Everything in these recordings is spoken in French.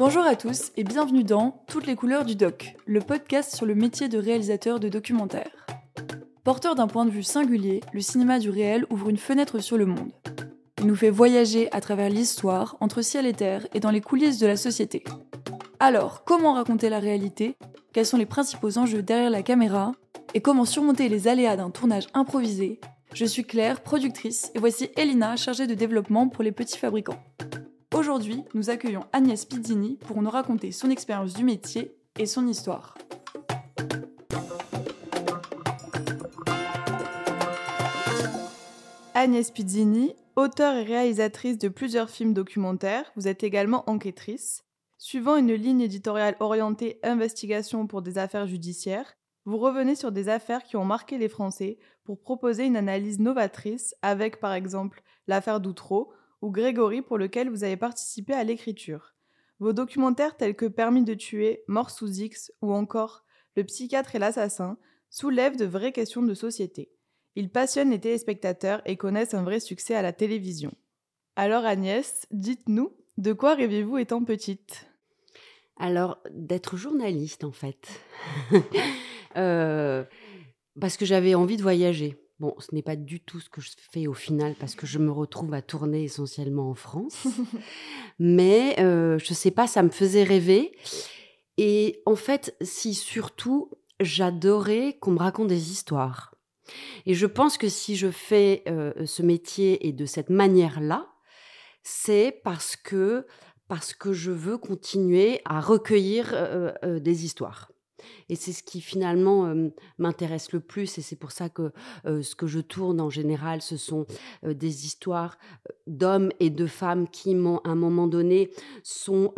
Bonjour à tous et bienvenue dans Toutes les couleurs du doc, le podcast sur le métier de réalisateur de documentaire. Porteur d'un point de vue singulier, le cinéma du réel ouvre une fenêtre sur le monde. Il nous fait voyager à travers l'histoire, entre ciel et terre et dans les coulisses de la société. Alors, comment raconter la réalité? Quels sont les principaux enjeux derrière la caméra? Et comment surmonter les aléas d'un tournage improvisé? Je suis Claire, productrice, et voici Elina, chargée de développement pour les petits fabricants. Aujourd'hui, nous accueillons Agnès Pizzini pour nous raconter son expérience du métier et son histoire. Agnès Pizzini, auteure et réalisatrice de plusieurs films documentaires, vous êtes également enquêtrice. Suivant une ligne éditoriale orientée investigation pour des affaires judiciaires, vous revenez sur des affaires qui ont marqué les Français pour proposer une analyse novatrice avec par exemple l'affaire d'Outreau ou Grégory pour lequel vous avez participé à l'écriture. Vos documentaires tels que Permis de tuer, Mort sous X ou encore Le psychiatre et l'assassin soulèvent de vraies questions de société. Ils passionnent les téléspectateurs et connaissent un vrai succès à la télévision. Alors Agnès, dites-nous, de quoi rêvez-vous étant petite? Alors, d'être journaliste en fait. Euh, parce que j'avais envie de voyager. Bon, ce n'est pas du tout ce que je fais au final parce que je me retrouve à tourner essentiellement en France. Mais euh, je ne sais pas, ça me faisait rêver. Et en fait, si surtout, j'adorais qu'on me raconte des histoires. Et je pense que si je fais euh, ce métier et de cette manière-là, c'est parce que parce que je veux continuer à recueillir euh, des histoires. Et c'est ce qui finalement m'intéresse le plus. Et c'est pour ça que ce que je tourne en général, ce sont des histoires d'hommes et de femmes qui, à un moment donné, sont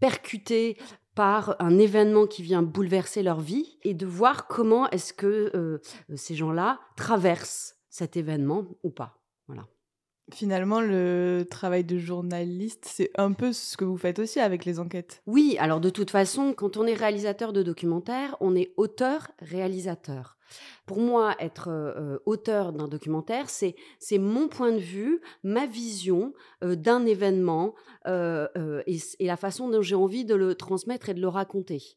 percutés par un événement qui vient bouleverser leur vie et de voir comment est-ce que ces gens-là traversent cet événement ou pas. Voilà. Finalement, le travail de journaliste, c'est un peu ce que vous faites aussi avec les enquêtes. Oui, alors de toute façon, quand on est réalisateur de documentaire, on est auteur-réalisateur. Pour moi, être auteur d'un documentaire, c'est mon point de vue, ma vision d'un événement et, et, la façon dont j'ai envie de le transmettre et de le raconter.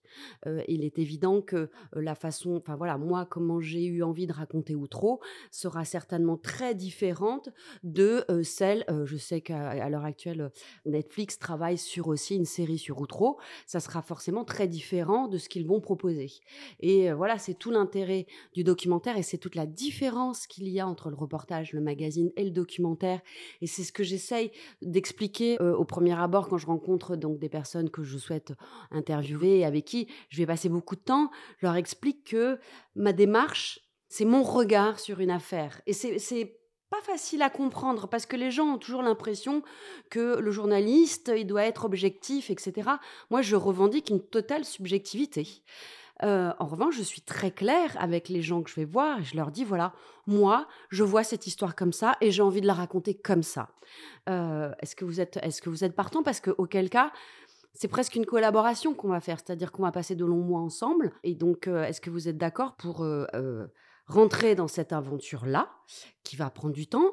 il est évident que la façon, enfin voilà, moi, comment j'ai eu envie de raconter Outro sera certainement très différente de celle, je sais qu'à l'heure actuelle, Netflix travaille sur aussi une série sur Outro, ça sera forcément très différent de ce qu'ils vont proposer. Et voilà, c'est tout l'intérêt du documentaire et c'est toute la différence qu'il y a entre le reportage, le magazine et le documentaire. Et c'est ce que j'essaye d'expliquer euh, au premier abord quand je rencontre donc des personnes que je souhaite interviewer et avec qui je vais passer beaucoup de temps. Je leur explique que ma démarche, c'est mon regard sur une affaire. Et c'est pas facile à comprendre parce que les gens ont toujours l'impression que le journaliste, il doit être objectif, etc. Moi, je revendique une totale subjectivité. Euh, en revanche, je suis très claire avec les gens que je vais voir et je leur dis voilà, moi, je vois cette histoire comme ça et j'ai envie de la raconter comme ça. Euh, est-ce que vous êtes, est-ce que vous êtes partant Parce que auquel cas, c'est presque une collaboration qu'on va faire, c'est-à-dire qu'on va passer de longs mois ensemble. Et donc, euh, est-ce que vous êtes d'accord pour rentrer dans cette aventure-là, qui va prendre du temps?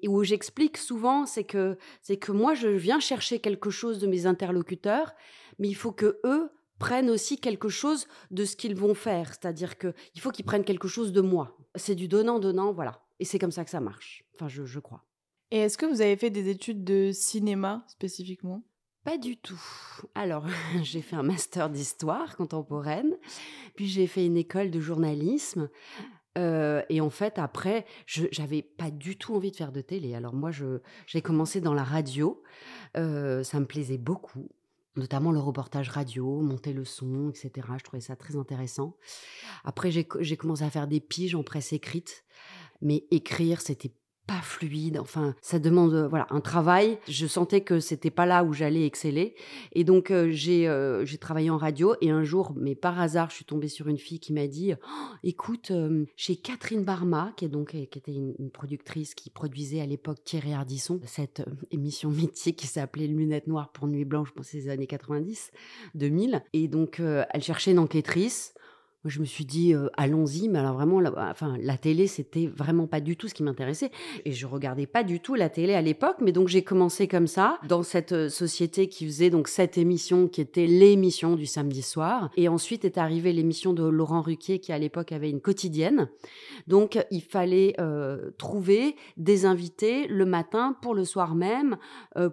Et où j'explique souvent, c'est que c'est que moi je viens chercher quelque chose de mes interlocuteurs, mais il faut que eux prennent aussi quelque chose de ce qu'ils vont faire. C'est-à-dire qu'il faut qu'ils prennent quelque chose de moi. C'est du donnant-donnant, voilà. Et c'est comme ça que ça marche. Enfin, je, je crois. Et est-ce que vous avez fait des études de cinéma spécifiquement? Pas du tout. Alors, j'ai fait un master d'histoire contemporaine, puis j'ai fait une école de journalisme. Euh, et en fait, après, je n'avais pas du tout envie de faire de télé. Alors moi, j'ai commencé dans la radio. Euh, ça me plaisait beaucoup notamment le reportage radio, monter le son, etc. Je trouvais ça très intéressant. Après, j'ai commencé à faire des piges en presse écrite, mais écrire, c'était pas fluide. Enfin, ça demande euh, voilà un travail. Je sentais que c'était pas là où j'allais exceller. Et donc euh, j'ai euh, j'ai travaillé en radio. Et un jour, mais par hasard, je suis tombée sur une fille qui m'a dit «Oh, "Écoute, chez Catherine Barma, qui est donc qui était une, productrice qui produisait à l'époque Thierry Ardisson, cette émission mythique qui s'appelait Lunettes noires pour Nuit blanche pour ces années 90, 2000. Et donc elle cherchait une enquêtrice. Je me suis dit, allons-y, mais alors vraiment, la, enfin, la télé, c'était vraiment pas du tout ce qui m'intéressait. Et je regardais pas du tout la télé à l'époque, mais donc j'ai commencé comme ça, dans cette société qui faisait donc cette émission qui était l'émission du samedi soir. Et ensuite est arrivée l'émission de Laurent Ruquier, qui à l'époque avait une quotidienne. Donc il fallait trouver des invités le matin pour le soir même,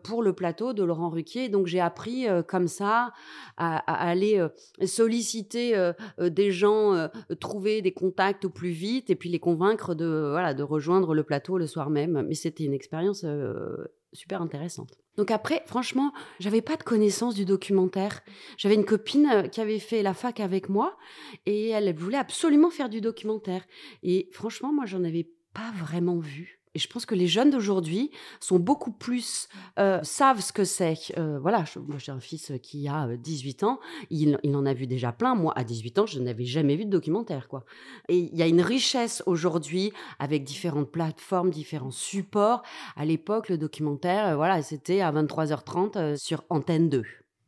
pour le plateau de Laurent Ruquier. Donc j'ai appris comme ça à aller solliciter des gens euh, trouver des contacts au plus vite et puis les convaincre de, voilà, de rejoindre le plateau le soir même. Mais c'était une expérience euh, super intéressante. Donc après, franchement, j'avais pas de connaissance du documentaire. J'avais une copine euh, qui avait fait la fac avec moi et elle voulait absolument faire du documentaire. Et franchement, moi, j'en avais pas vraiment vu. Et je pense que les jeunes d'aujourd'hui sont beaucoup plus euh, savent ce que c'est. Euh, voilà, moi j'ai un fils qui a 18 euh, ans, il, il, en a vu déjà plein. Moi, à 18 ans, je n'avais jamais vu de documentaire, quoi. Et il y a une richesse aujourd'hui avec différentes plateformes, différents supports. À l'époque, le documentaire, voilà, c'était à 23h30 sur Antenne 2.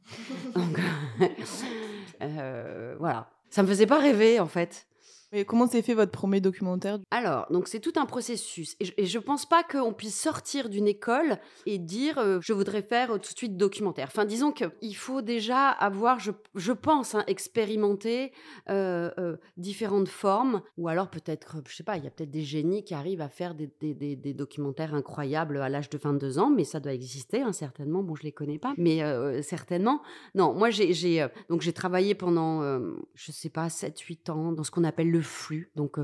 Donc, voilà. Ça me faisait pas rêver, en fait. Et comment s'est fait votre premier documentaire Alors, donc c'est tout un processus. Et je, ne pense pas qu'on puisse sortir d'une école et dire euh, je voudrais faire tout de suite documentaire. Enfin, disons qu'il faut déjà avoir, je, je pense, hein, expérimenter euh, euh, différentes formes. Ou alors peut-être, je sais pas, il y a peut-être des génies qui arrivent à faire des, des, des, documentaires incroyables à l'âge de 22 ans, mais ça doit exister, hein, certainement. Bon, je les connais pas, mais certainement. Non, moi j'ai j'ai travaillé pendant, je sais pas, 7-8 ans dans ce qu'on appelle le flux, donc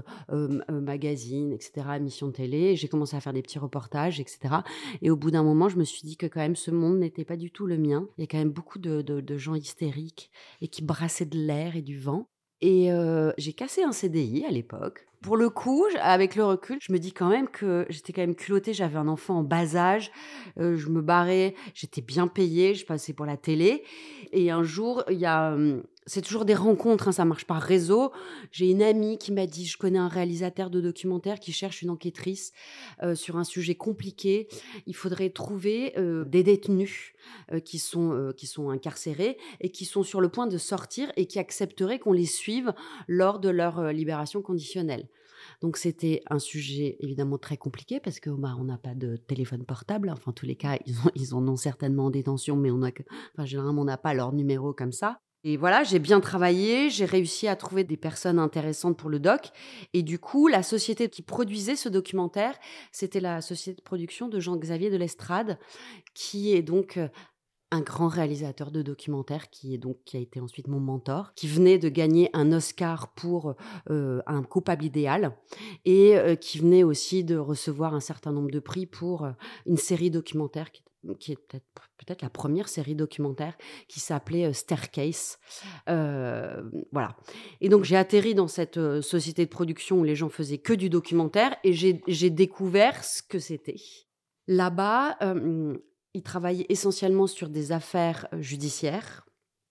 magazine, etc., émission de télé. J'ai commencé à faire des petits reportages, etc. Et au bout d'un moment, je me suis dit que quand même ce monde n'était pas du tout le mien. Il y a quand même beaucoup de, de gens hystériques et qui brassaient de l'air et du vent. Et j'ai cassé un CDI à l'époque. Pour le coup, avec le recul, je me dis quand même que j'étais quand même culottée. J'avais un enfant en bas âge. je me barrais. J'étais bien payée. Je passais pour la télé. Et un jour, il y a c'est toujours des rencontres, hein, ça marche par réseau. J'ai une amie qui m'a dit, je connais un réalisateur de documentaire qui cherche une enquêtrice euh, sur un sujet compliqué. Il faudrait trouver euh, des détenus euh, qui, sont, qui sont incarcérés et qui sont sur le point de sortir et qui accepteraient qu'on les suive lors de leur libération conditionnelle. Donc c'était un sujet évidemment très compliqué parce que bah, on n'a pas de téléphone portable. Enfin, en tous les cas, ils, ont, ils en ont certainement en détention, mais on a, enfin, généralement on n'a pas leur numéro comme ça. Et voilà, j'ai bien travaillé, j'ai réussi à trouver des personnes intéressantes pour le doc. Et du coup, la société qui produisait ce documentaire, c'était la société de production de Jean-Xavier de l'Estrade, qui est donc euh, un grand réalisateur de documentaires qui est donc qui a été ensuite mon mentor, qui venait de gagner un Oscar pour euh, un coupable idéal et euh, qui venait aussi de recevoir un certain nombre de prix pour une série documentaire qui qui est peut-être la première série documentaire qui s'appelait euh, Staircase. Euh, voilà. Et donc j'ai atterri dans cette euh, société de production où les gens faisaient que du documentaire et j'ai découvert ce que c'était. Là-bas, ils travaillaient essentiellement sur des affaires judiciaires.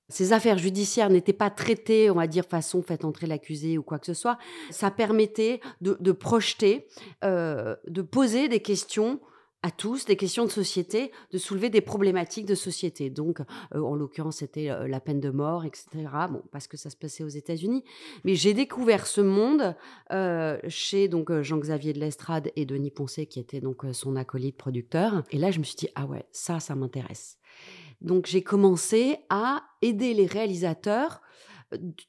Ces affaires judiciaires n'étaient pas traitées, on va dire, façon faites entrer l'accusé ou quoi que ce soit. Ça permettait de projeter, de poser des questions à tous des questions de société, de soulever des problématiques de société. Donc, euh, en l'occurrence, c'était euh, la peine de mort, etc. Bon, parce que ça se passait aux États-Unis. Mais j'ai découvert ce monde euh, chez donc Jean-Xavier de l'Estrade et Denis Poncet, qui était donc son acolyte producteur. Et là, je me suis dit ah ouais, ça, ça m'intéresse. Donc, j'ai commencé à aider les réalisateurs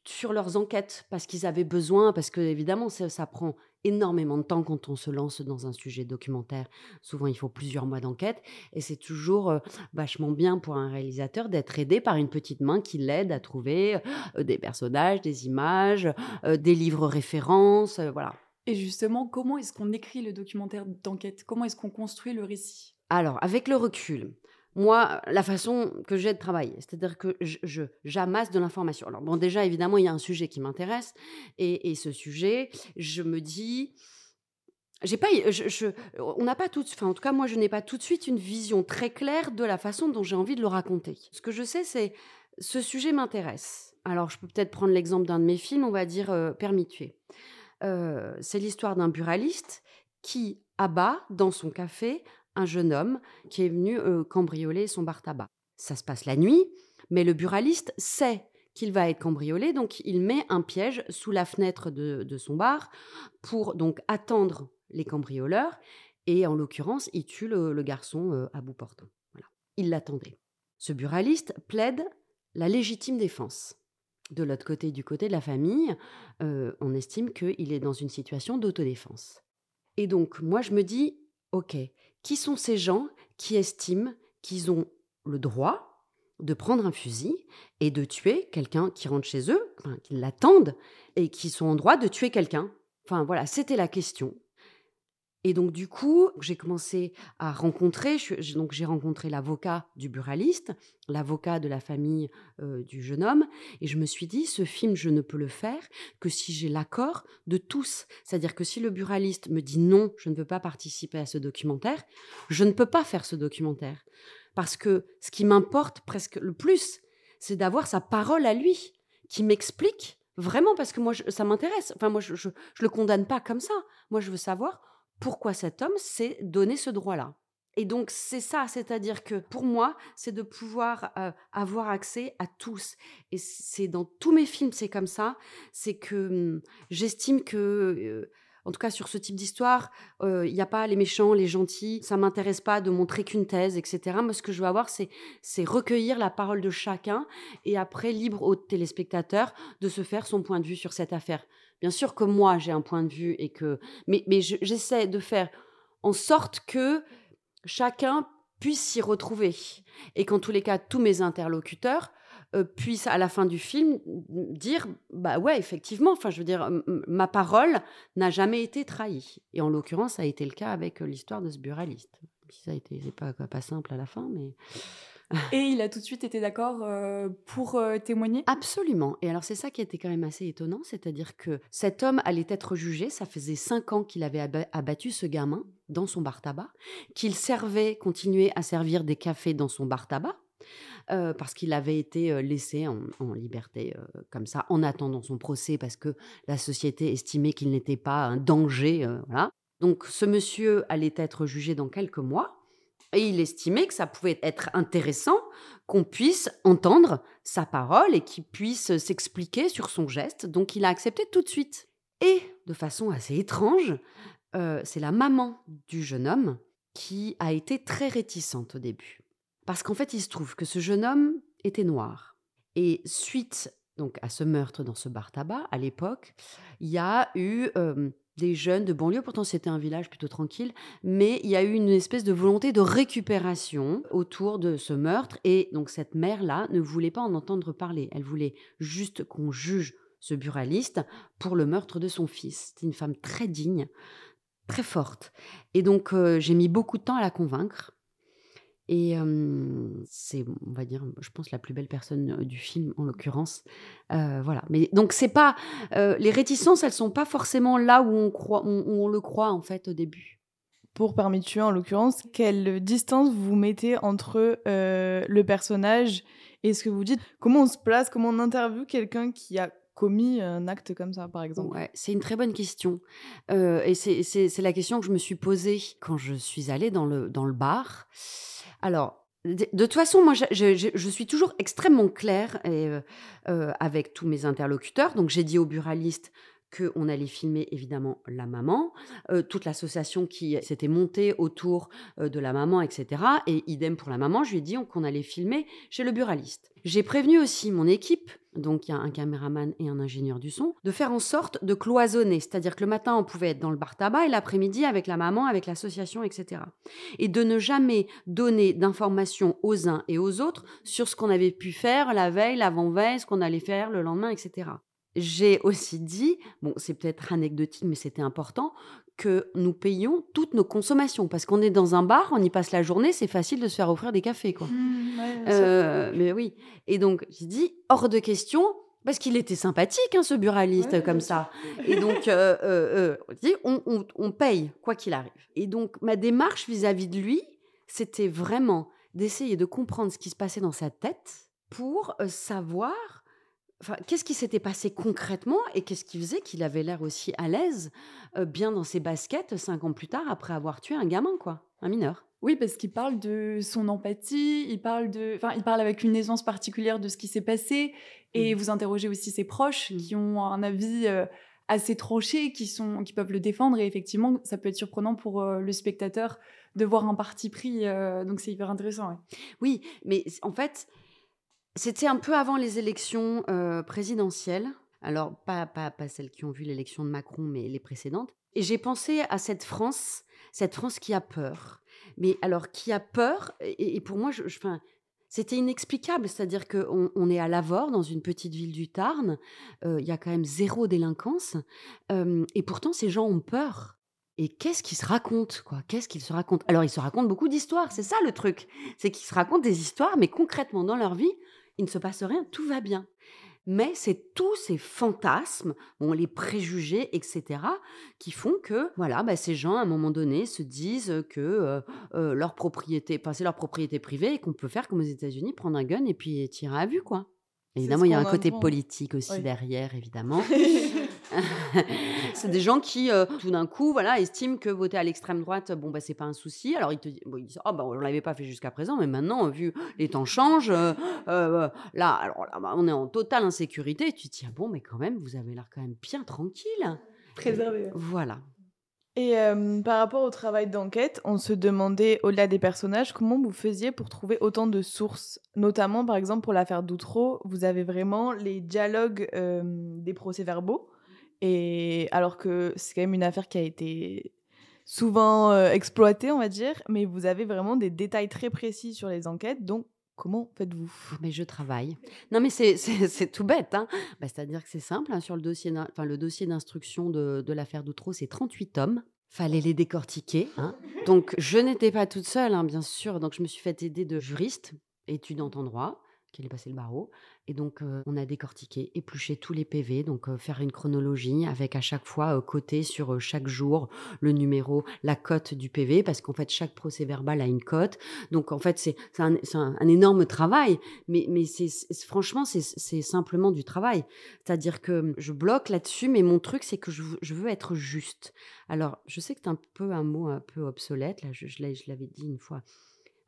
sur leurs enquêtes parce qu'ils avaient besoin, parce que évidemment ça, ça prend énormément de temps quand on se lance dans un sujet documentaire. Souvent, il faut plusieurs mois d'enquête et c'est toujours euh, vachement bien pour un réalisateur d'être aidé par une petite main qui l'aide à trouver euh, des personnages, des images, euh, des livres références, voilà. Et justement, comment est-ce qu'on écrit le documentaire d'enquête? Comment est-ce qu'on construit le récit? Alors, avec le recul, moi, la façon que j'ai de travailler. C'est-à-dire que je, j'amasse de l'information. Alors, bon, déjà, évidemment, il y a un sujet qui m'intéresse. Et, ce sujet, je me dis. J'ai pas, on n'a pas tout, enfin en tout cas moi je n'ai pas tout de suite une vision très claire de la façon dont j'ai envie de le raconter. Ce que je sais c'est ce sujet m'intéresse. Alors je peux peut-être prendre l'exemple d'un de mes films, on va dire euh, Permis tuer. Euh, c'est l'histoire d'un buraliste qui abat dans son café un jeune homme qui est venu cambrioler son bar tabac. Ça se passe la nuit, mais le buraliste sait qu'il va être cambriolé. Donc, il met un piège sous la fenêtre de, son bar pour donc attendre les cambrioleurs. Et en l'occurrence, il tue le, garçon à bout portant. Voilà. Il l'attendait. Ce buraliste plaide la légitime défense. De l'autre côté, du côté de la famille, on estime qu'il est dans une situation d'autodéfense. Et donc, moi, je me dis, OK, qui sont ces gens qui estiment qu'ils ont le droit de prendre un fusil et de tuer quelqu'un qui rentre chez eux, enfin, qui l'attendent, et qui sont en droit de tuer quelqu'un? Enfin, voilà, c'était la question. Et donc, du coup, j'ai commencé à rencontrer, donc j'ai rencontré l'avocat du buraliste, l'avocat de la famille euh, du jeune homme, et je me suis dit, ce film, je ne peux le faire que si j'ai l'accord de tous. C'est-à-dire que si le buraliste me dit non, je ne veux pas participer à ce documentaire, je ne peux pas faire ce documentaire. Parce que ce qui m'importe presque le plus, c'est d'avoir sa parole à lui, qui m'explique vraiment, parce que moi, ça m'intéresse. Enfin, moi, je ne le condamne pas comme ça. Moi, je veux savoir pourquoi cet homme s'est donné ce droit-là. Et donc c'est ça, c'est-à-dire que pour moi, c'est de pouvoir euh, avoir accès à tous. Et c'est dans tous mes films, c'est comme ça. C'est que hum, j'estime que, euh, en tout cas sur ce type d'histoire, euh, il n'y a pas les méchants, les gentils. Ça m'intéresse pas de montrer qu'une thèse, etc. Moi, ce que je veux avoir, c'est c'est recueillir la parole de chacun et après libre au téléspectateur de se faire son point de vue sur cette affaire. Bien sûr que moi, j'ai un point de vue et que. Mais, mais j'essaie de faire en sorte que chacun puisse s'y retrouver. Et qu'en tous les cas, tous mes interlocuteurs euh, puissent, à la fin du film, dire Bah ouais, effectivement, enfin, je veux dire, ma parole n'a jamais été trahie. Et en l'occurrence, ça a été le cas avec euh, l'histoire de ce buraliste. Ça a été pas, pas simple à la fin, mais. Et il a tout de suite été d'accord euh, pour euh, témoigner Absolument. Et alors c'est ça qui était quand même assez étonnant, c'est-à-dire que cet homme allait être jugé, ça faisait cinq ans qu'il avait abattu ce gamin dans son bar tabac, qu'il servait, continuait à servir des cafés dans son bar tabac. Euh, parce qu'il avait été laissé en, liberté comme ça en attendant son procès parce que la société estimait qu'il n'était pas un danger. Donc ce monsieur allait être jugé dans quelques mois. Et il estimait que ça pouvait être intéressant qu'on puisse entendre sa parole et qu'il puisse s'expliquer sur son geste. Donc il a accepté tout de suite. Et de façon assez étrange, euh, c'est la maman du jeune homme qui a été très réticente au début. Parce qu'en fait, il se trouve que ce jeune homme était noir. Et suite donc à ce meurtre dans ce bar tabac, à l'époque, il y a eu euh, des jeunes de banlieue. Pourtant, c'était un village plutôt tranquille, mais il y a eu une espèce de volonté de récupération autour de ce meurtre. Et donc, cette mère-là ne voulait pas en entendre parler. Elle voulait juste qu'on juge ce buraliste pour le meurtre de son fils. C'était une femme très digne, très forte. Et donc, euh, j'ai mis beaucoup de temps à la convaincre. Et c'est, on va dire, je pense, la plus belle personne du film, en l'occurrence. voilà. Mais donc, c'est pas. les réticences, elles sont pas forcément là où on, croit, on, le croit, en fait, au début. Pour Permis de tuer, en l'occurrence, quelle distance vous mettez entre le personnage et ce que vous dites? Comment on se place? Comment on interviewe quelqu'un qui a commis un acte comme ça, par exemple C'est une très bonne question. et c'est la question que je me suis posée quand je suis allée dans le, dans le bar. Alors, de, toute façon, moi, je, suis toujours extrêmement claire euh, euh, avec tous mes interlocuteurs. Donc, j'ai dit au buraliste qu'on allait filmer évidemment la maman, euh, toute l'association qui s'était montée autour de la maman, etc. Et idem pour la maman, je lui ai dit qu'on allait filmer chez le buraliste. J'ai prévenu aussi mon équipe donc il y a un caméraman et un ingénieur du son, de faire en sorte de cloisonner. C'est-à-dire que le matin, on pouvait être dans le bar tabac et l'après-midi avec la maman, avec l'association, etc. Et de ne jamais donner d'informations aux uns et aux autres sur ce qu'on avait pu faire la veille, l'avant-veille, ce qu'on allait faire le lendemain, etc. J'ai aussi dit, bon, c'est peut-être anecdotique, mais c'était important, que nous payons toutes nos consommations. Parce qu'on est dans un bar, on y passe la journée, c'est facile de se faire offrir des cafés. Quoi. Mmh, euh, mais oui. Et donc, j'ai dit, hors de question, parce qu'il était sympathique, hein, ce buraliste, comme ça. Et donc, euh, euh, on, on, paye, quoi qu'il arrive. Et donc, ma démarche vis-à-vis de lui, c'était vraiment d'essayer de comprendre ce qui se passait dans sa tête pour savoir Enfin, qu'est-ce qui s'était passé concrètement et qu'est-ce qui faisait qu'il avait l'air aussi à l'aise, euh, bien dans ses baskets, cinq ans plus tard, après avoir tué un gamin, quoi, un mineur? Oui, parce qu'il parle de son empathie, il parle de, enfin, il parle avec une aisance particulière de ce qui s'est passé, et Mm. vous interrogez aussi ses proches Mm. qui ont un avis euh, assez tranché, qui sont, qui peuvent le défendre, et effectivement, ça peut être surprenant pour euh, le spectateur de voir un parti pris, donc c'est hyper intéressant. ouais. Oui, mais en fait, c'était un peu avant les élections euh, présidentielles. Alors, pas, pas, pas celles qui ont vu l'élection de Macron, mais les précédentes. Et j'ai pensé à cette France, cette France qui a peur. Mais alors, qui a peur, et, pour moi, je- enfin, c'était inexplicable. C'est-à-dire qu'on on est à Lavore, dans une petite ville du Tarn. euh, Il y a quand même zéro délinquance. euh, et pourtant, ces gens ont peur. Et qu'est-ce qu'ils se racontent, quoi? Qu'est-ce qu'ils se racontent? Alors, ils se racontent beaucoup d'histoires, c'est ça le truc. C'est qu'ils se racontent des histoires, mais concrètement, dans leur vie, il ne se passe rien, tout va bien. Mais c'est tous ces fantasmes, bon, les préjugés, etc., qui font que, voilà, bah, ces gens, à un moment donné, se disent que euh, euh, leur propriété, enfin, c'est leur propriété privée et qu'on peut faire comme aux États-Unis, prendre un gun et puis tirer à vue, quoi. Évidemment, il y a un côté politique aussi Oui. derrière, évidemment. c'est des gens qui, euh, tout d'un coup, voilà, estiment que voter à l'extrême droite, bon, bah, c'est pas un souci. Alors, ils te disent, bon, ils disent, oh, bah, on l'avait pas fait jusqu'à présent, mais maintenant, vu les temps changent, euh, euh, là, alors là, bah, on est en totale insécurité. Et tu te dis, ah bon, mais quand même, vous avez l'air quand même bien tranquille. Préservé. Voilà. Et euh, par rapport au travail d'enquête, on se demandait, au-delà des personnages, comment vous faisiez pour trouver autant de sources? Notamment, par exemple, pour l'affaire d'Outreau, vous avez vraiment les dialogues euh, des procès-verbaux. Et alors que c'est quand même une affaire qui a été souvent euh, exploitée, on va dire, mais vous avez vraiment des détails très précis sur les enquêtes. Donc, comment faites-vous? Mais je travaille. Non, mais c'est- tout bête. Hein. Bah, C'est-à-dire que c'est simple. hein, sur le dossier d'instruction de, de l'affaire d'Outreau, c'est 38 tomes. Fallait les décortiquer. hein. Donc, je n'étais pas toute seule, bien sûr. Donc, je me suis fait aider de juristes, étudiantes en droit, qui allaient passer le barreau. Et donc, on a décortiqué, épluché tous les PV, donc faire une chronologie avec à chaque fois euh, coté sur chaque jour le numéro, la cote du PV, parce qu'en fait, chaque procès verbal a une cote. Donc, en fait, c'est un, un- énorme travail, mais, mais c'est franchement, c'est simplement du travail. C'est-à-dire que je bloque là-dessus, mais mon truc, c'est que je, je veux être juste. Alors, je sais que c'est un peu un mot un peu obsolète, là, je, je l'avais dit une fois.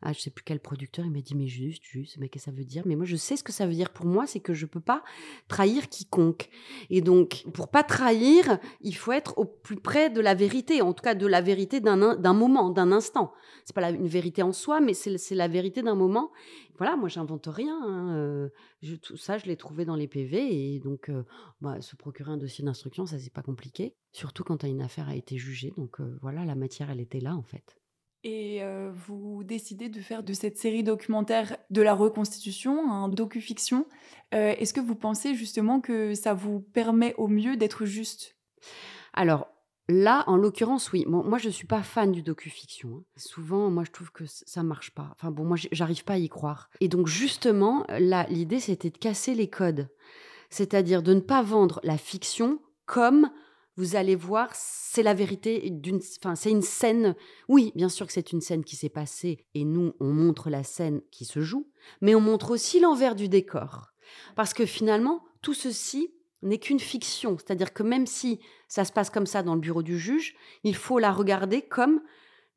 Ah, je sais plus quel producteur, il m'a dit, mais juste, juste, mais qu'est-ce que ça veut dire? Mais moi, je sais ce que ça veut dire pour moi, c'est que je peux pas trahir quiconque. Et donc, pour pas trahir, il faut être au plus près de la vérité, en tout cas de la vérité d'un moment, d'un instant. C'est pas une vérité en soi, mais c'est c'est la vérité d'un moment. Voilà, moi, j'invente rien. hein, euh, je- tout ça, je l'ai trouvé dans les PV. Et donc, euh, bah, se procurer un dossier d'instruction, ça, c'est pas compliqué. Surtout quand une affaire a été jugée. Donc, euh, voilà, la matière, elle était là, en fait. Et euh, vous décidez de faire de cette série documentaire de la reconstitution, un docu-fiction. Euh, Est-ce que vous pensez justement que ça vous permet au mieux d'être juste? Alors, là, en l'occurrence, oui. Moi, je suis pas fan du docu-fiction. hein. Souvent, moi, je trouve que ça marche pas. Enfin, bon, moi, j'arrive pas à y croire. Et donc, justement, là, l'idée, c'était de casser les codes. C'est-à-dire de ne pas vendre la fiction comme vous allez voir, c'est la vérité d'une. Enfin, c'est une scène. Oui, bien sûr que c'est une scène qui s'est passée et nous, on montre la scène qui se joue, mais on montre aussi l'envers du décor. Parce que finalement, tout ceci n'est qu'une fiction. C'est-à-dire que même si ça se passe comme ça dans le bureau du juge, il faut la regarder comme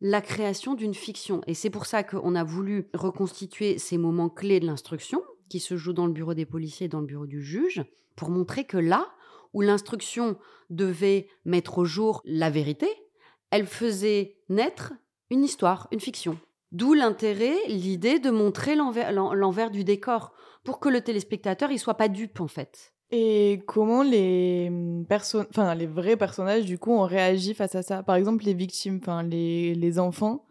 la création d'une fiction. Et c'est pour ça qu'on a voulu reconstituer ces moments clés de l'instruction qui se jouent dans le bureau des policiers et dans le bureau du juge, pour montrer que là, où l'instruction devait mettre au jour la vérité, elle faisait naître une histoire, une fiction. D'où l'intérêt, l'idée de montrer l'envers l'en- l'envers du décor, pour que le téléspectateur il soit pas dupe en fait. Et comment les personnes, enfin les vrais personnages du coup ont réagi face à ça? Par exemple, les victimes, les, les enfants.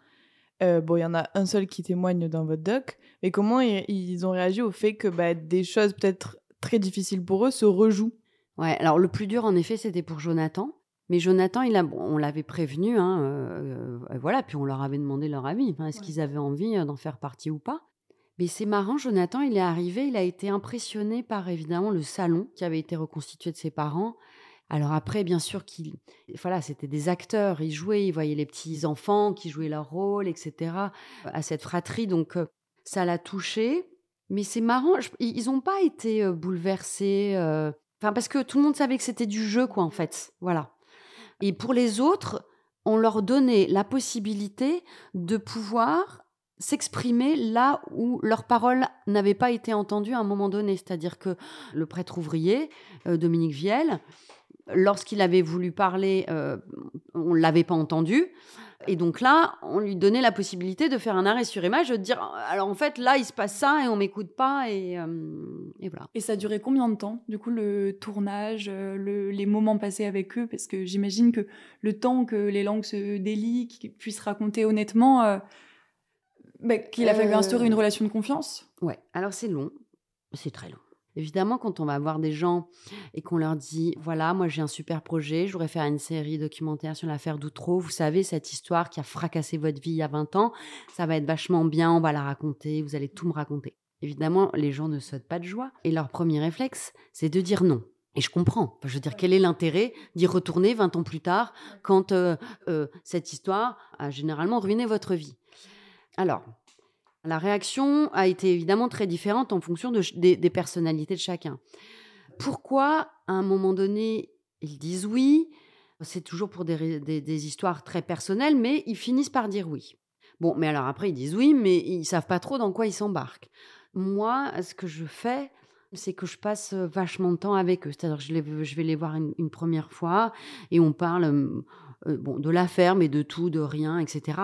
euh, bon, il y en a un seul qui témoigne dans votre doc, mais comment i- ils ont réagi au fait que bah, des choses peut-être très difficiles pour eux se rejouent? Ouais, alors le plus dur en effet c'était pour Jonathan. Mais Jonathan, il a, bon, on l'avait prévenu, hein, euh, euh, voilà, puis on leur avait demandé leur avis, hein, est-ce Ouais. qu'ils avaient envie euh, d'en faire partie ou pas. Mais c'est marrant, Jonathan, il est arrivé, il a été impressionné par évidemment le salon qui avait été reconstitué de ses parents. Alors après, bien sûr qu'il, voilà, c'était des acteurs, ils jouaient, ils voyaient les petits enfants qui jouaient leur rôle, etc. À cette fratrie, donc ça l'a touché. Mais c'est marrant, ils n'ont pas été bouleversés. Enfin, parce que tout le monde savait que c'était du jeu, quoi, en fait. Voilà. Et pour les autres, on leur donnait la possibilité de pouvoir s'exprimer là où leurs paroles n'avaient pas été entendues à un moment donné. C'est-à-dire que le prêtre ouvrier, Dominique Viel, lorsqu'il avait voulu parler, on ne l'avait pas entendu. Et donc là, on lui donnait la possibilité de faire un arrêt sur image, de dire alors en fait là il se passe ça et on m'écoute pas et, euh, voilà. Et ça a duré combien de temps du coup le tournage, euh, les moments passés avec eux? Parce que j'imagine que le temps que les langues se délient, qu'ils puissent raconter honnêtement, euh, bah, qu'il a fallu instaurer une relation de confiance. Ouais, alors c'est long, c'est très long. Évidemment, quand on va voir des gens et qu'on leur dit voilà, moi j'ai un super projet, je voudrais faire une série documentaire sur l'affaire Doutreau, vous savez, cette histoire qui a fracassé votre vie il y a 20 ans, ça va être vachement bien, on va la raconter, vous allez tout me raconter. Évidemment, les gens ne sautent pas de joie et leur premier réflexe, c'est de dire non. Et je comprends. je veux dire, quel est l'intérêt d'y retourner 20 ans plus tard quand euh, euh, cette histoire a généralement ruiné votre vie? Alors, la réaction a été évidemment très différente en fonction des, personnalités de chacun. Pourquoi, à un moment donné, ils disent oui? C'est toujours pour des, histoires très personnelles, mais ils finissent par dire oui. Bon, mais alors après, ils disent oui, mais ils savent pas trop dans quoi ils s'embarquent. Moi, ce que je fais, c'est que je passe vachement de temps avec eux. C'est-à-dire que je, vais les voir une, première fois et on parle euh, de la ferme et de tout, de rien, etc.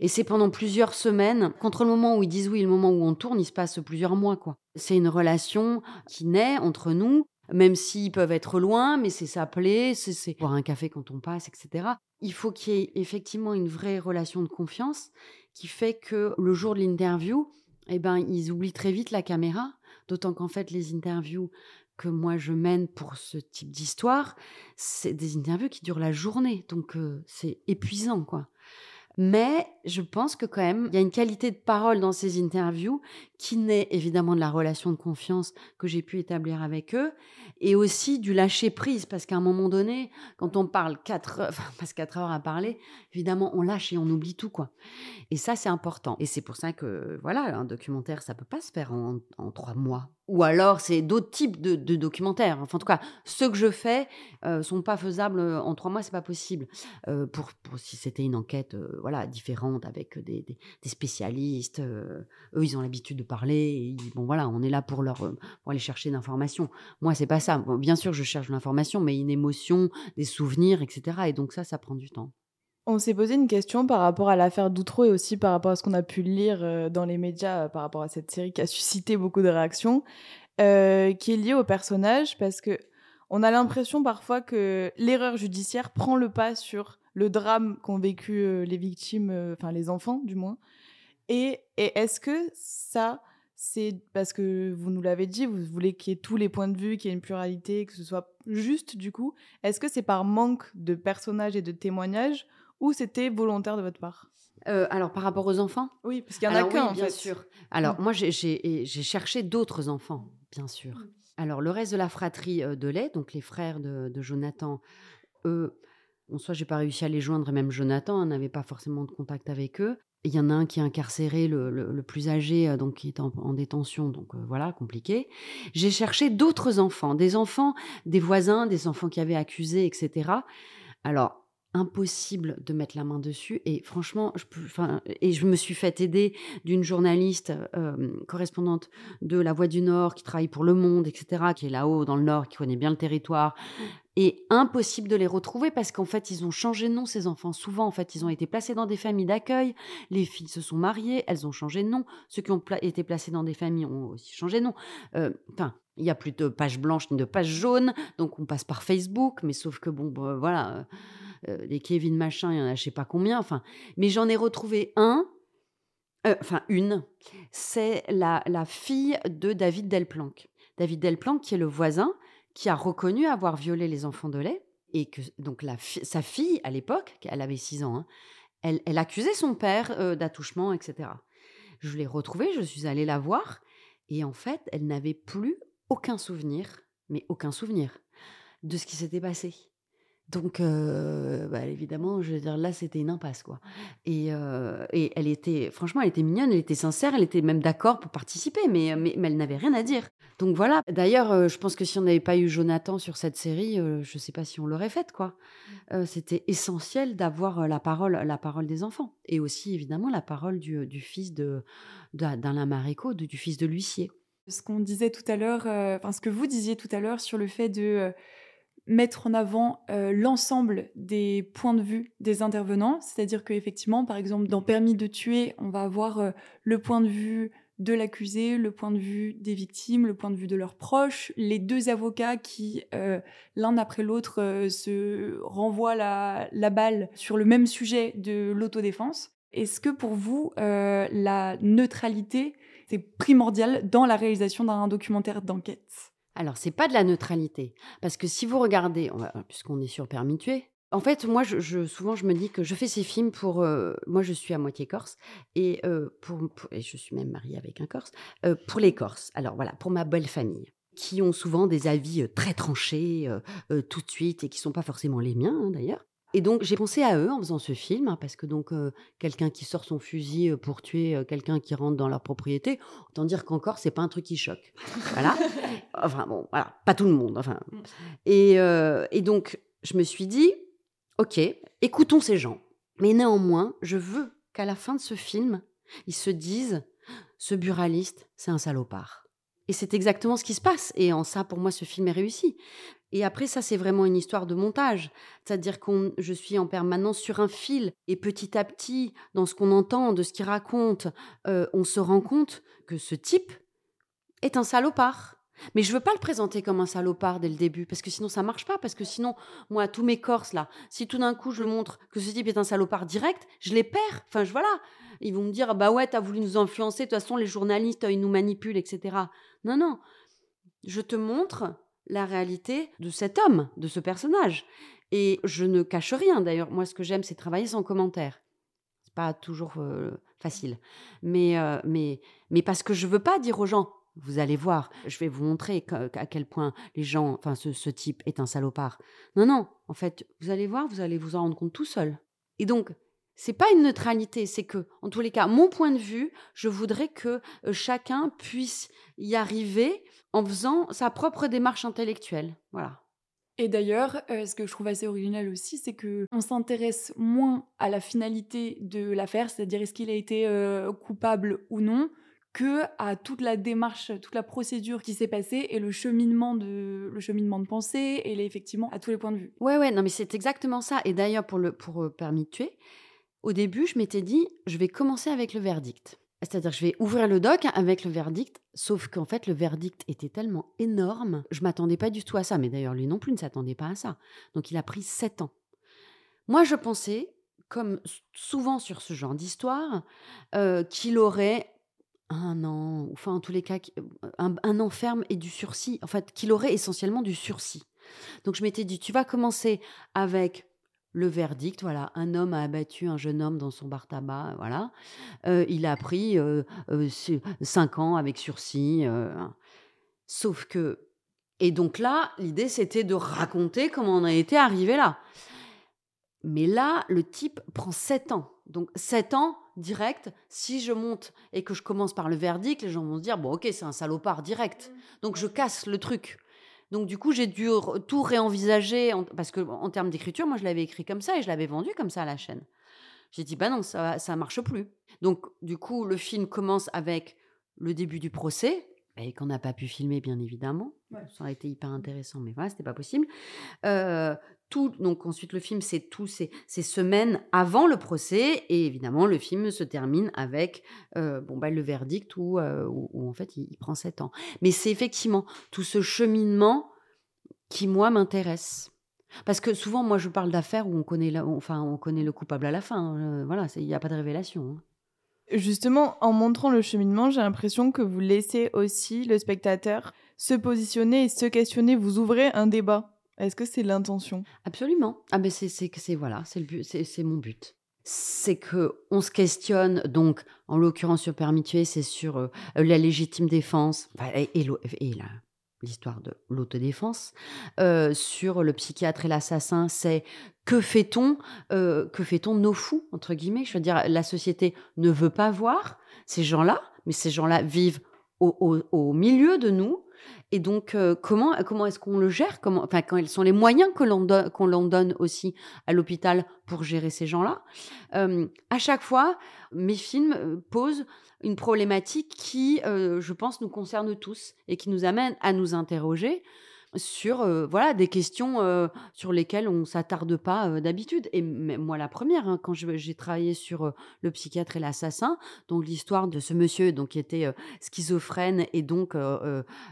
Et c'est pendant plusieurs semaines, contre le moment où ils disent oui et le moment où on tourne, il se passe plusieurs mois, quoi. C'est une relation qui naît entre nous, même s'ils peuvent être loin, mais c'est s'appeler, c'est boire un café quand on passe, etc. Il faut qu'il y ait effectivement une vraie relation de confiance qui fait que le jour de l'interview, eh ben, ils oublient très vite la caméra, d'autant qu'en fait, les interviews que moi je mène pour ce type d'histoire, c'est des interviews qui durent la journée, donc c'est épuisant quoi. Mais je pense que quand même, il y a une qualité de parole dans ces interviews qui naît évidemment de la relation de confiance que j'ai pu établir avec eux et aussi du lâcher prise parce qu'à un moment donné, quand on parle quatre heures, enfin passe quatre heures à parler, évidemment on lâche et on oublie tout quoi. Et ça c'est important. Et c'est pour ça que voilà, un documentaire ça peut pas se faire en, en trois mois ou alors c'est d'autres types de, documentaires. Enfin, en tout cas, ceux que je fais euh, sont pas faisables euh, en trois mois, c'est pas possible. Euh, pour, si c'était une enquête, voilà, différente avec des, spécialistes, eux, ils ont l'habitude de parler. bon, voilà, on est là pour leur pour aller chercher l'information. Moi, c'est pas ça. bien sûr, je cherche l'information, mais une émotion, des souvenirs, etc. Et donc ça, ça prend du temps. On s'est posé une question par rapport à l'affaire Doutreau et aussi par rapport à ce qu'on a pu lire euh, dans les médias euh, par rapport à cette série qui a suscité beaucoup de réactions, euh, qui est liée au personnage parce que on a l'impression parfois que l'erreur judiciaire prend le pas sur le drame qu'ont vécu les victimes, enfin les enfants du moins. Et, est-ce que ça, c'est parce que vous nous l'avez dit, vous voulez qu'il y ait tous les points de vue, qu'il y ait une pluralité, que ce soit juste du coup. Est-ce que c'est par manque de personnages et de témoignages ou c'était volontaire de votre part? Euh, alors, par rapport aux enfants? Oui, parce qu'il y en a qu'un, bien sûr. Alors, mm. moi, j'ai cherché d'autres enfants, bien sûr. Mm. Alors, le reste de la fratrie euh, de lait, donc les frères de, Jonathan, eux, bon, soit j'ai pas réussi à les joindre, et même Jonathan n'avait pas forcément de contact avec eux. Il y en a un qui est incarcéré, le, plus âgé, euh, donc qui est en, détention, donc voilà, compliqué. J'ai cherché d'autres enfants, des enfants, des voisins, des enfants qui avaient accusé, etc. Alors, impossible de mettre la main dessus. Et franchement je et je me suis fait aider d'une journaliste correspondante de La Voix du Nord qui travaille pour Le Monde etc qui est là-haut dans le Nord qui connaît bien le territoire. Et impossible de les retrouver parce qu'en fait ils ont changé de nom ces enfants. Souvent en fait ils ont été placés dans des familles d'accueil. Les filles se sont mariées elles ont changé de nom. Ceux qui ont été placés dans des familles ont aussi changé de nom. Enfin il y a plus de pages blanches ni de pages jaunes donc on passe par Facebook mais sauf que bon bah, voilà euh, des Kevin machin, il y en a je sais pas combien. Enfin, mais j'en ai retrouvé un, euh, enfin une. C'est la, la fille de David Delplanque. David Delplanque, qui est le voisin, qui a reconnu avoir violé les enfants de lait et que donc la sa fille à l'époque, elle avait 6 ans, hein, elle, elle, accusait son père euh, d'attouchement, etc. Je l'ai retrouvée, je suis allée la voir et en fait, elle n'avait plus aucun souvenir, mais aucun souvenir de ce qui s'était passé. Donc, euh, bah, évidemment, je veux dire, là, c'était une impasse, quoi. Et, euh, et elle était, franchement, elle était mignonne, elle était sincère, elle était même d'accord pour participer, mais, mais, mais elle n'avait rien à dire. Donc voilà. D'ailleurs, euh, je pense que si on n'avait pas eu Jonathan sur cette série, je ne sais pas si on l'aurait faite, quoi. Euh, c'était essentiel d'avoir la parole, la parole des enfants, et aussi évidemment la parole du, du fils de d'A- d'Alain Maréco, du fils de l'huissier. Ce qu'on disait tout à l'heure, enfin ce que vous disiez tout à l'heure sur le fait de mettre en avant euh, l'ensemble des points de vue des intervenants, c'est-à-dire qu'effectivement, par exemple, dans Permis de tuer, on va avoir euh, le point de vue de l'accusé, le point de vue des victimes, le point de vue de leurs proches, les deux avocats qui, euh, l'un après l'autre, se renvoient la, balle sur le même sujet de l'autodéfense. Est-ce que pour vous, la neutralité, c'est primordial dans la réalisation d'un documentaire d'enquête? Alors, c'est pas de la neutralité. Parce que si vous regardez, puisqu'on est sur Permis en fait, moi, je, je- souvent, je me dis que je fais ces films pour. euh, moi, je suis à moitié corse, et, euh, pour, et je suis même mariée avec un corse, euh, pour les Corses. Alors, voilà, pour ma belle famille, qui ont souvent des avis très tranchés tout de suite, et qui sont pas forcément les miens, hein, d'ailleurs. Et donc, j'ai pensé à eux en faisant ce film, hein, parce que donc, euh, quelqu'un qui sort son fusil pour tuer euh, quelqu'un qui rentre dans leur propriété, autant dire qu'encore, c'est pas un truc qui choque. Voilà. Enfin, bon, voilà, pas tout le monde. Enfin. Et, euh, et donc, je me suis dit, OK, écoutons ces gens. Mais néanmoins, je veux qu'à la fin de ce film, ils se disent, ce buraliste, c'est un salopard. Et c'est exactement ce qui se passe. Et en ça, pour moi, ce film est réussi. Et après, ça, c'est vraiment une histoire de montage. C'est-à-dire que je suis en permanence sur un fil. Et petit à petit, dans ce qu'on entend, de ce qu'il raconte, euh, on se rend compte que ce type est un salopard. Mais je veux pas le présenter comme un salopard dès le début, parce que sinon ça marche pas, parce que sinon, moi, tous mes Corses, là, si tout d'un coup je montre que ce type est un salopard direct, je les perds. Enfin, je, voilà. Ils vont me dire, bah ouais, t'as voulu nous influencer, de toute façon, les journalistes, ils nous manipulent, etc. Non, non. Je te montre la réalité de cet homme, de ce personnage. Et je ne cache rien, d'ailleurs. Moi, ce que j'aime, c'est travailler sans commentaire. C'est pas toujours euh, facile. Mais, euh, mais, mais parce que je veux pas dire aux gens, vous allez voir, je vais vous montrer à quel point les gens, enfin ce, ce, type est un salopard. Non, non, en fait, vous allez voir, vous allez vous en rendre compte tout seul. Et donc, c'est pas une neutralité, c'est que, en tous les cas, mon point de vue, je voudrais que euh, chacun puisse y arriver en faisant sa propre démarche intellectuelle. Voilà. Et d'ailleurs, euh, ce que je trouve assez original aussi, c'est que on s'intéresse moins à la finalité de l'affaire, c'est-à-dire est-ce qu'il a été euh, coupable ou non, que à toute la démarche, toute la procédure qui s'est passée et le cheminement de le cheminement de pensée et les, effectivement à tous les points de vue. Ouais ouais, non mais c'est exactement ça. Et d'ailleurs pour le pour euh, permis de tuer, au début, je m'étais dit je vais commencer avec le verdict. C'est-à-dire je vais ouvrir le doc avec le verdict, sauf qu'en fait le verdict était tellement énorme, je m'attendais pas du tout à ça, mais d'ailleurs lui non plus ne s'attendait pas à ça. Donc il a pris sept ans. Moi je pensais, comme souvent sur ce genre d'histoire, euh, qu'il aurait un an, enfin en tous les cas, un, un an ferme et du sursis, en fait, qu'il aurait essentiellement du sursis. Donc je m'étais dit, tu vas commencer avec le verdict, voilà, un homme a abattu un jeune homme dans son bar tabac, voilà. Euh, il a pris euh, euh, cinq ans avec sursis. euh, sauf que... Et donc là, l'idée, c'était de raconter comment on a été arrivé là. Mais là, le type prend sept ans. Donc sept ans, direct, si je monte et que je commence par le verdict, les gens vont se dire, bon ok, c'est un salopard direct. Donc je casse le truc. Donc du coup, j'ai dû tout réenvisager, en, parce que en termes d'écriture, moi je l'avais écrit comme ça et je l'avais vendu comme ça à la chaîne. J'ai dit, bah non, ça ça marche plus. Donc du coup, le film commence avec le début du procès, et qu'on n'a pas pu filmer, bien évidemment. Ouais. Ça aurait été hyper intéressant, mais voilà, c'était pas possible. Euh, tout, donc ensuite, le film, c'est tous ces, semaines avant le procès, et évidemment, le film se termine avec euh, bon, bah, le verdict où, euh, où, en fait, il, prend sept ans. Mais c'est effectivement tout ce cheminement qui, moi, m'intéresse. Parce que souvent, moi, je parle d'affaires où on connaît, enfin, on connaît le coupable à la fin. Euh, voilà, il n'y a pas de révélation. Hein. Justement, en montrant le cheminement, j'ai l'impression que vous laissez aussi le spectateur se positionner et se questionner. Vous ouvrez un débat. Est-ce que c'est l'intention? Absolument. Ah ben c'est c'est voilà, c'est le but, c'est mon but. C'est que on se questionne donc, en l'occurrence sur permis tuer, c'est sur euh, la légitime défense et, l'histoire de l'autodéfense. Euh, sur le psychiatre et l'assassin, c'est que fait-on euh, Que fait-on nos fous entre guillemets? Je veux dire, la société ne veut pas voir ces gens-là, mais ces gens-là vivent au, milieu de nous. Et donc, euh, comment, comment est-ce qu'on le gère? Comment, enfin, Quels sont les moyens que l'on donne aussi à l'hôpital pour gérer ces gens-là. À chaque fois, mes films posent une problématique qui, euh, je pense, nous concerne tous et qui nous amène à nous interroger sur euh, voilà des questions euh, sur lesquelles on s'attarde pas euh, d'habitude. Et moi la première hein, quand j'ai travaillé sur le psychiatre et l'assassin donc l'histoire de ce monsieur donc qui était schizophrène et donc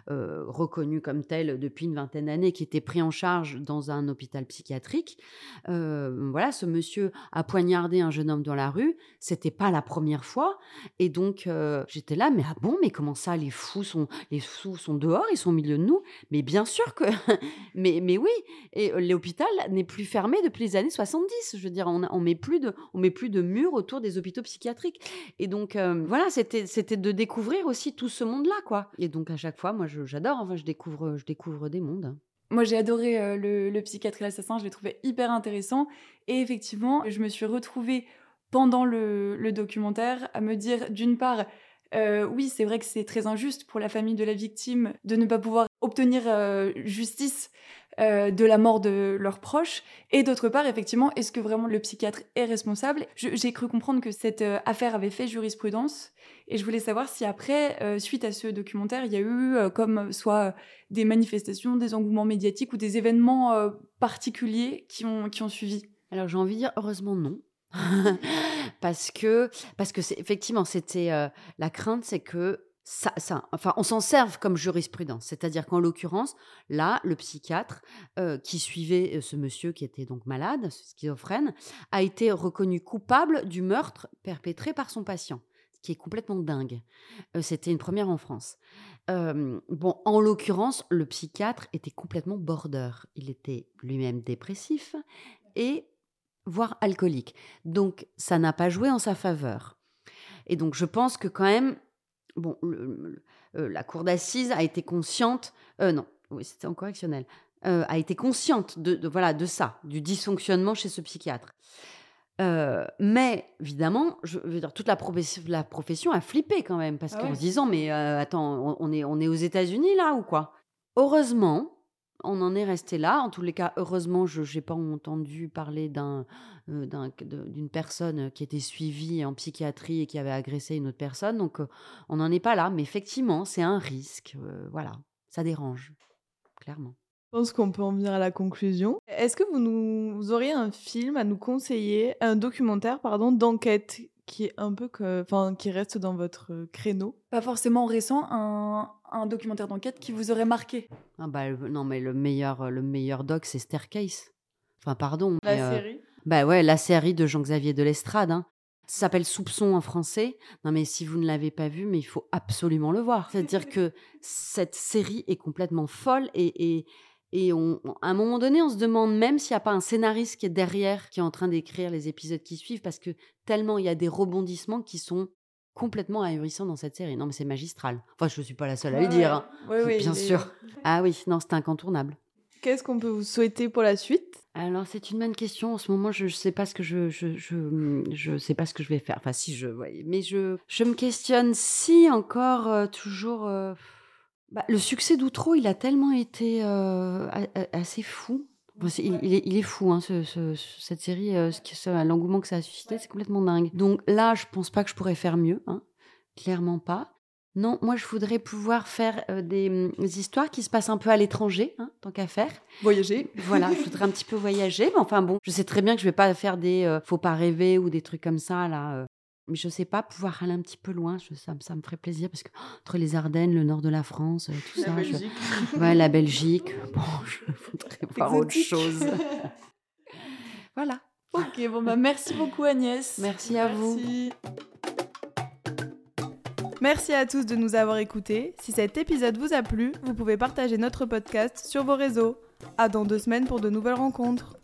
reconnu comme tel depuis une vingtaine d'années qui était pris en charge dans un hôpital psychiatrique voilà ce monsieur a poignardé un jeune homme dans la rue. C'était pas la première fois. Et donc j'étais là mais ah bon mais comment ça les fous sont les fous sont dehors ils sont au milieu de nous? Mais bien sûr mais, mais oui, et l'hôpital n'est plus fermé depuis les années 70. Je veux dire, on, on met plus de, met plus de murs autour des hôpitaux psychiatriques. Et donc, voilà, c'était, c'était de découvrir aussi tout ce monde-là, quoi. Et donc, à chaque fois, moi, j'adore. Enfin, je découvre, je découvre des mondes. Moi, j'ai adoré le, le, psychiatre et l'assassin. Je l'ai trouvé hyper intéressant. Et effectivement, je me suis retrouvée pendant le documentaire à me dire, d'une part, euh, oui, c'est vrai que c'est très injuste pour la famille de la victime de ne pas pouvoir obtenir euh, justice euh, de la mort de leurs proches. Et d'autre part, effectivement, est-ce que vraiment le psychiatre est responsable? J'ai cru comprendre que cette affaire avait fait jurisprudence. Et je voulais savoir si après, suite à ce documentaire, il y a eu comme soit des manifestations, des engouements médiatiques ou des événements particuliers qui ont, qui ont suivi? Alors j'ai envie de dire heureusement non. parce que parce que c'est effectivement c'était euh, la crainte c'est que ça, ça, enfin, on s'en serve comme jurisprudence. C'est-à-dire qu'en l'occurrence, là, le psychiatre euh, qui suivait euh, ce monsieur qui était donc malade, schizophrène, a été reconnu coupable du meurtre perpétré par son patient, ce qui est complètement dingue. C'était une première en France. bon, en l'occurrence, le psychiatre était complètement border. Il était lui-même dépressif et voire alcoolique. Donc ça n'a pas joué en sa faveur. Et donc je pense que quand même, bon, euh, la cour d'assises a été consciente, euh, non, oui, c'était en correctionnel, euh, a été consciente de, voilà de ça, du dysfonctionnement chez ce psychiatre. mais évidemment, je veux dire, toute la, la profession a flippé quand même parce ah qu'en se disant mais attends, on est on est aux États-Unis là ou quoi? Heureusement, on en est resté là. En tous les cas, heureusement, je n'ai pas entendu parler euh, d'une personne qui était suivie en psychiatrie et qui avait agressé une autre personne. Donc, euh, on n'en est pas là. Mais effectivement, c'est un risque. Euh, voilà, ça dérange, clairement. Je pense qu'on peut en venir à la conclusion. Est-ce que vous, nous, vous auriez un film à nous conseiller, un documentaire, pardon, d'enquête qui est un peu que, enfin, qui reste dans votre créneau Pas forcément récent, un, un documentaire d'enquête qui vous aurait marqué ah bah, Non, mais le meilleur, le meilleur doc, c'est Staircase. Enfin, pardon. La euh, série Bah ouais, la série de Jean-Xavier de l'Estrade. Hein. Ça s'appelle Soupçon en français. Non, mais si vous ne l'avez pas vu, mais il faut absolument le voir. C'est-à-dire que cette série est complètement folle et, et, et on, à un moment donné, on se demande même s'il n'y a pas un scénariste qui est derrière, qui est en train d'écrire les épisodes qui suivent, parce que tellement il y a des rebondissements qui sont complètement ahurissant dans cette série. Non, mais c'est magistral. Enfin, je ne suis pas la seule à le dire. Hein. Oui, Bien sûr. Ah oui, non, c'est incontournable. Qu'est-ce qu'on peut vous souhaiter pour la suite? Alors, c'est une bonne question. En ce moment, je ne sais pas ce que je, je, je, je, sais pas ce que je vais faire. Enfin, si je, ouais, mais je, je me questionne si encore euh, toujours. Euh, bah, le succès d'Outro, il a tellement été euh, assez fou il, est, fou, hein, cette série, euh, l'engouement que ça a suscité, c'est complètement dingue. Donc là, je pense pas que je pourrais faire mieux, hein, clairement pas. Non, moi, je voudrais pouvoir faire euh, des, histoires qui se passent un peu à l'étranger, hein, tant qu'à faire. Voyager. Voilà, je voudrais un petit peu voyager, mais enfin bon, je sais très bien que je vais pas faire des euh, faut pas rêver ou des trucs comme ça là. Je sais pas, pouvoir aller un petit peu loin, ça, ça me ferait plaisir parce que entre les Ardennes, le nord de la France, euh, tout la ça. Belgique. Ouais, la Belgique. Bon, je voudrais voir autre chose. voilà. Ok, bon, bah merci beaucoup Agnès. Merci à vous. Merci à tous de nous avoir écoutés. Si cet épisode vous a plu, vous pouvez partager notre podcast sur vos réseaux. À dans deux semaines pour de nouvelles rencontres.